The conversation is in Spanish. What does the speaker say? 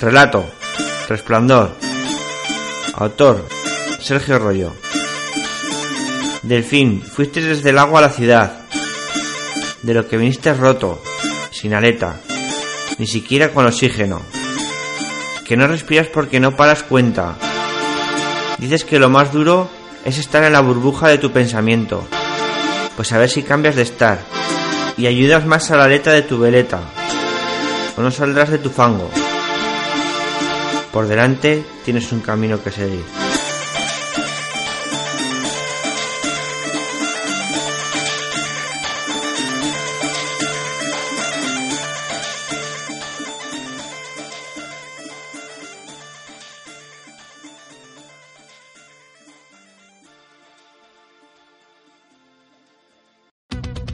Relato. Resplandor. Autor. Sergio Rollo. Delfín, fuiste desde el agua a la ciudad. De lo que viniste roto, sin aleta, ni siquiera con oxígeno. Que no respiras porque no paras cuenta. Dices que lo más duro es estar en la burbuja de tu pensamiento. Pues a ver si cambias de estar y ayudas más a la aleta de tu veleta. O no saldrás de tu fango. Por delante tienes un camino que seguir.